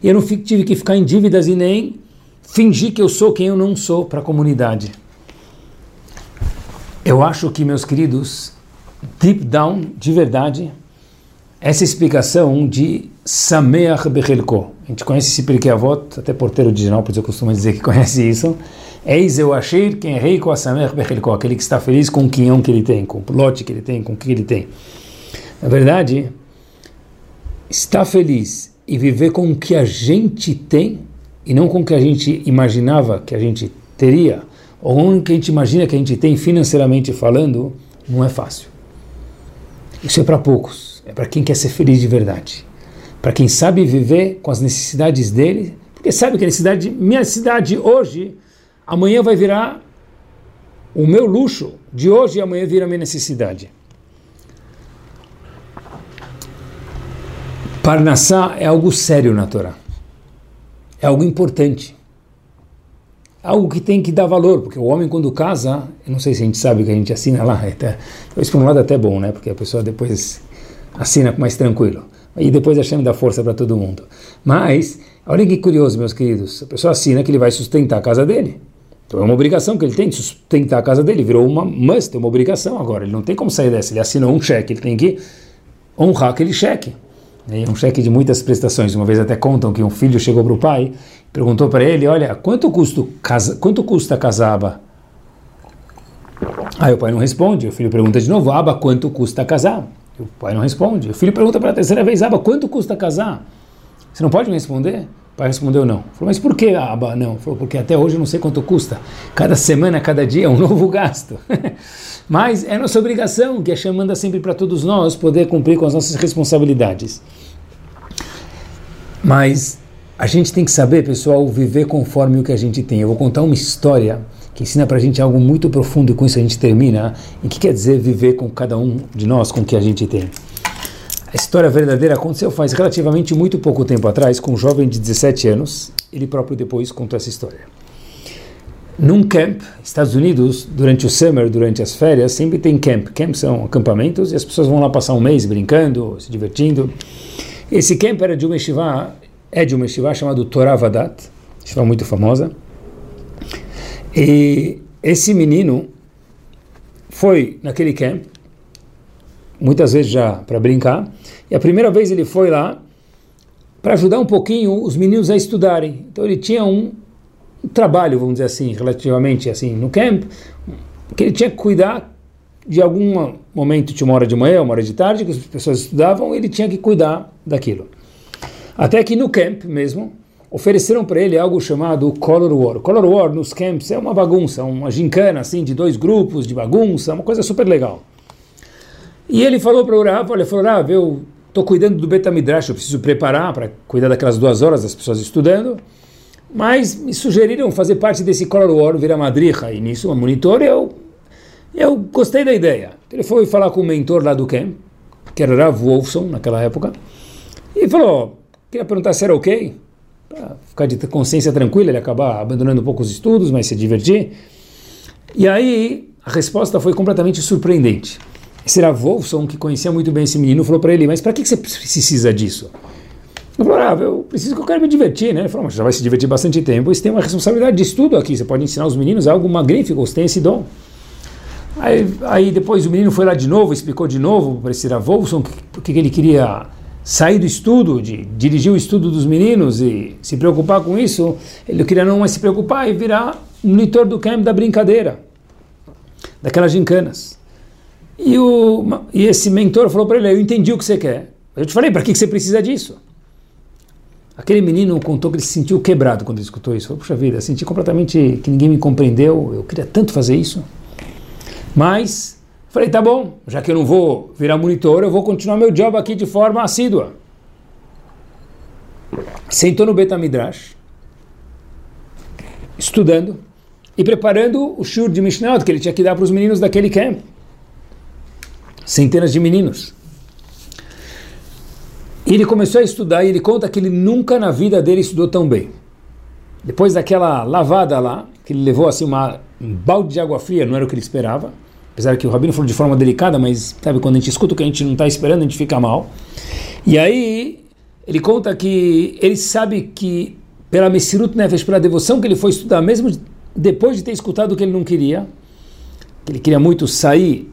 E eu não tive que ficar em dívidas e nem fingir que eu sou quem eu não sou para a comunidade. Eu acho que, meus queridos, deep down, de verdade, essa explicação de Sameach Bechelko. A gente conhece esse Pirkei Avot, até porteiro de Ginópolis eu costumo dizer que [LAUGHS] conhece isso. Eis eu achei quem rei com aquele que está feliz com o quinhão que ele tem, com o lote que ele tem, com o que ele tem. Na verdade, estar feliz e viver com o que a gente tem e não com o que a gente imaginava que a gente teria, ou com o que a gente imagina que a gente tem financeiramente falando, não é fácil. Isso é para poucos, é para quem quer ser feliz de verdade. Para quem sabe viver com as necessidades dele, porque sabe que a necessidade, minha necessidade hoje, amanhã vai virar o meu luxo de hoje e amanhã vira a minha necessidade. Parnassá é algo sério na Torá. É algo importante. Algo que tem que dar valor, porque o homem quando casa, eu não sei se a gente sabe o que a gente assina lá, [LAUGHS] é até, isso por um lado é até bom, né? Porque a pessoa depois assina mais tranquilo. E depois a chama dá força para todo mundo. Mas, olha que curioso, meus queridos, a pessoa assina que ele vai sustentar a casa dele. Então é uma obrigação que ele tem de sustentar a casa dele, virou uma must, uma obrigação agora. Ele não tem como sair dessa. Ele assinou um cheque, ele tem que honrar aquele cheque. É um cheque de muitas prestações. Uma vez até contam que um filho chegou para o pai, perguntou para ele: Olha, quanto, custo, casa, quanto custa casaba? Aí o pai não responde. O filho pergunta de novo: Aba, quanto custa casar? O pai não responde. O filho pergunta pela terceira vez: Aba, quanto custa casar? Você não pode me responder? O pai respondeu não. Falou, mas por que aba não? Falou, porque até hoje eu não sei quanto custa. Cada semana, cada dia é um [LAUGHS] novo gasto. [LAUGHS] mas é nossa obrigação, que a Hashem manda sempre para todos nós poder cumprir com as nossas responsabilidades. Mas a gente tem que saber, pessoal, viver conforme o que a gente tem. Eu vou contar uma história que ensina para a gente algo muito profundo e com isso a gente termina. E que quer dizer viver com cada um de nós, com o que a gente tem. A história verdadeira aconteceu faz relativamente muito pouco tempo atrás com um jovem de 17 anos. Ele próprio depois contou essa história. Num camp, Estados Unidos, durante o summer, durante as férias, sempre tem camp. Camp são acampamentos e as pessoas vão lá passar um mês brincando, se divertindo. Esse camp era de uma yeshiva, é de uma yeshiva chamada Torah Vadat, yeshiva muito famosa. E esse menino foi naquele camp muitas vezes já para brincar. E a primeira vez ele foi lá para ajudar um pouquinho os meninos a estudarem. Então ele tinha um, trabalho, vamos dizer assim, relativamente assim, no camp, que ele tinha que cuidar de algum momento, tinha uma hora de manhã, uma hora de tarde, que as pessoas estudavam, ele tinha que cuidar daquilo. Até que no camp mesmo, ofereceram para ele algo chamado Color War. Color War nos camps é uma bagunça, uma gincana assim, de dois grupos de bagunça, uma coisa super legal. E ele falou para o Rav, olha, falou, Rav, eu estou cuidando do Betamidrash, eu preciso preparar para cuidar daquelas duas horas das pessoas estudando, mas me sugeriram fazer parte desse Color War, virar madriha, e nisso, um monitor, eu, eu gostei da ideia. Ele foi falar com o mentor lá do camp, que era Rav Wolfson, naquela época, e falou, queria perguntar se era ok, para ficar de consciência tranquila, ele acabar abandonando um pouco os estudos, mas se divertir. E aí, a resposta foi completamente surpreendente. Esse era Wolfson, que conhecia muito bem esse menino, falou para ele, mas para que você precisa disso? Ele falou, ah, eu preciso que eu quero me divertir, né? Ele falou, mas já vai se divertir bastante tempo, você tem uma responsabilidade de estudo aqui, você pode ensinar os meninos algo magnífico, você tem esse dom. Aí, aí depois o menino foi lá de novo, explicou de novo para esse Wolfson porque ele queria sair do estudo, de dirigir o estudo dos meninos e se preocupar com isso, ele queria não mais se preocupar e virar monitor do camp da brincadeira, daquelas gincanas. E, o, e esse mentor falou para ele: Eu entendi o que você quer. Eu te falei, para que você precisa disso? Aquele menino contou que ele se sentiu quebrado quando ele escutou isso. Falou, puxa vida, senti completamente que ninguém me compreendeu, eu queria tanto fazer isso. Mas, falei, tá bom, já que eu não vou virar monitor, eu vou continuar meu job aqui de forma assídua. Sentou no Betamidrash, estudando e preparando o shur de Mishnah que ele tinha que dar para os meninos daquele camp centenas de meninos. E ele começou a estudar e ele conta que ele nunca na vida dele estudou tão bem. Depois daquela lavada lá, que ele levou assim uma, um balde de água fria, não era o que ele esperava. Apesar que o Rabino falou de forma delicada, mas sabe, quando a gente escuta o que a gente não está esperando, a gente fica mal. E aí ele conta que ele sabe que pela Messirut Nefesh, pela devoção que ele foi estudar, mesmo depois de ter escutado o que ele não queria, que ele queria muito sair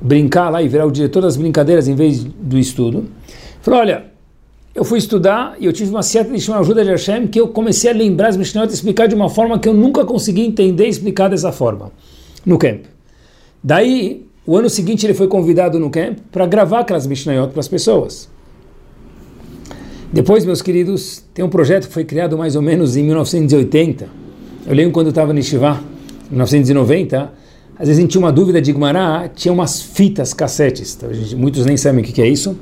brincar lá e virar o diretor das brincadeiras em vez do estudo. Falou, olha, eu fui estudar e eu tive uma certa uma ajuda de Hashem que eu comecei a lembrar as Mishnayot e explicar de uma forma que eu nunca consegui entender e explicar dessa forma, no camp. Daí, o ano seguinte ele foi convidado no camp para gravar aquelas Mishnayot para as pessoas. Depois, meus queridos, tem um projeto que foi criado mais ou menos em 1980. Eu lembro quando eu estava no Shivá, em 1990, às vezes a gente tinha uma dúvida de Gumará, tinha umas fitas cassetes, então, gente, muitos nem sabem o que, que é isso.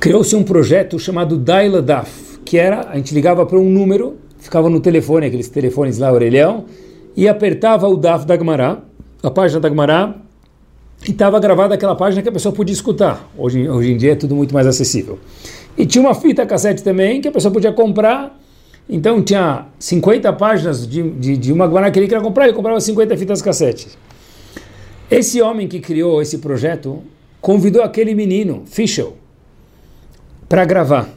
Criou-se um projeto chamado Dial Daf, que era, a gente ligava para um número, ficava no telefone, aqueles telefones lá, orelhão, e apertava o Daf da Gumará, a página da Gumará, e estava gravada aquela página que a pessoa podia escutar. Hoje, hoje em dia é tudo muito mais acessível. E tinha uma fita cassete também que a pessoa podia comprar. Então tinha 50 páginas de, de, de uma Guaraná que ele queria comprar, ele comprava 50 fitas cassete. Esse homem que criou esse projeto convidou aquele menino, Fischel, para gravar.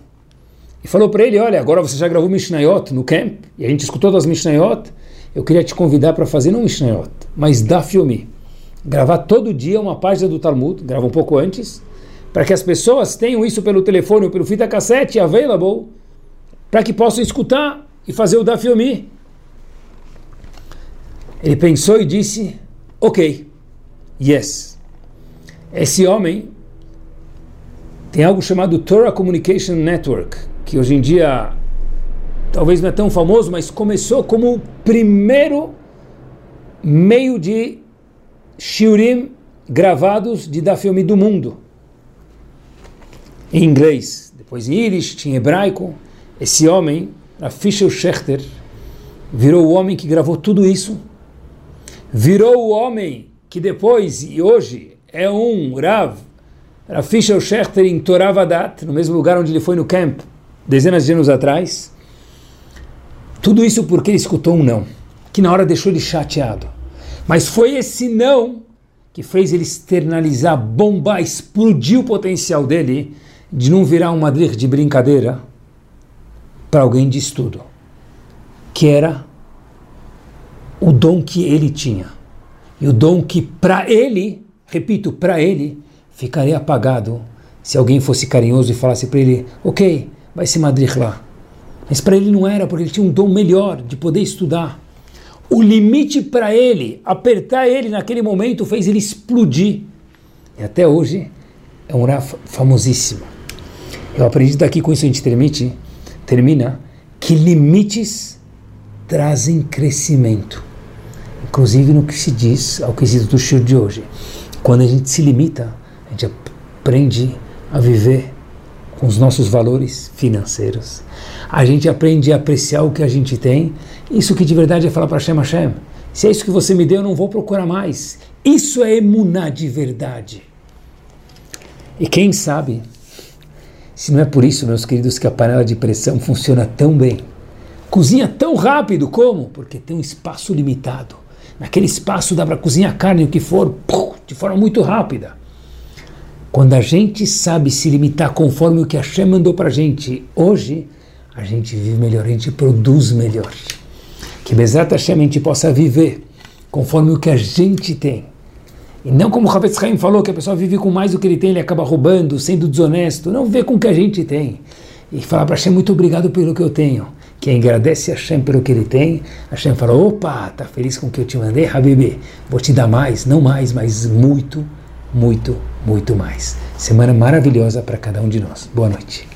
E falou para ele: Olha, agora você já gravou Mishnayot no camp, e a gente escutou das Mishnayot. Eu queria te convidar para fazer não Mishnayot, mas da filme gravar todo dia uma página do Talmud, grava um pouco antes, para que as pessoas tenham isso pelo telefone ou pelo fita cassete available, para que possam escutar e fazer o Daf Yomi. Ele pensou e disse, ok, yes. Esse homem tem algo chamado Torah Communication Network, que hoje em dia talvez não é tão famoso, mas começou como o primeiro meio de shiurim gravados de da filme do mundo. Em inglês, depois em Yiddish, em hebraico. Esse homem, a Fischer Schechter, virou o homem que gravou tudo isso. Virou o homem que depois e hoje é um Rav, a Fischer Schechter em Toravadat, no mesmo lugar onde ele foi no camp, dezenas de anos atrás. Tudo isso porque ele escutou um não, que na hora deixou ele chateado. Mas foi esse não que fez ele externalizar, bombar, explodir o potencial dele de não virar um madrir de brincadeira para alguém de estudo, que era o dom que ele tinha. E o dom que para ele, repito, para ele, ficaria apagado se alguém fosse carinhoso e falasse para ele, ok, vai se madrir lá. Mas para ele não era, porque ele tinha um dom melhor de poder estudar o limite para ele, apertar ele naquele momento, fez ele explodir. E até hoje é um Raf famosíssimo. Eu aprendi daqui com isso a gente termine, termina que limites trazem crescimento. Inclusive no que se diz ao quesito do show de hoje. Quando a gente se limita, a gente aprende a viver com os nossos valores financeiros. A gente aprende a apreciar o que a gente tem. Isso que de verdade é falar para Hashem Hashem. Se é isso que você me deu, eu não vou procurar mais. Isso é emuná de verdade. E quem sabe, se não é por isso, meus queridos, que a panela de pressão funciona tão bem, cozinha tão rápido como? Porque tem um espaço limitado. Naquele espaço dá para cozinhar carne, o que for, de forma muito rápida. Quando a gente sabe se limitar conforme o que a Hashem mandou para a gente hoje, a gente vive melhor, a gente produz melhor. Que Bezat Hashem a gente possa viver conforme o que a gente tem. E não como o Havetz Haim falou, que a pessoa vive com mais do que ele tem, ele acaba roubando, sendo desonesto. Não vê com o que a gente tem. E falar para Hashem, muito obrigado pelo que eu tenho. Quem agradece a Hashem pelo que ele tem, Hashem fala, opa, tá feliz com o que eu te mandei? Habibi, vou te dar mais, não mais, mas muito, muito, muito mais. Semana maravilhosa para cada um de nós. Boa noite.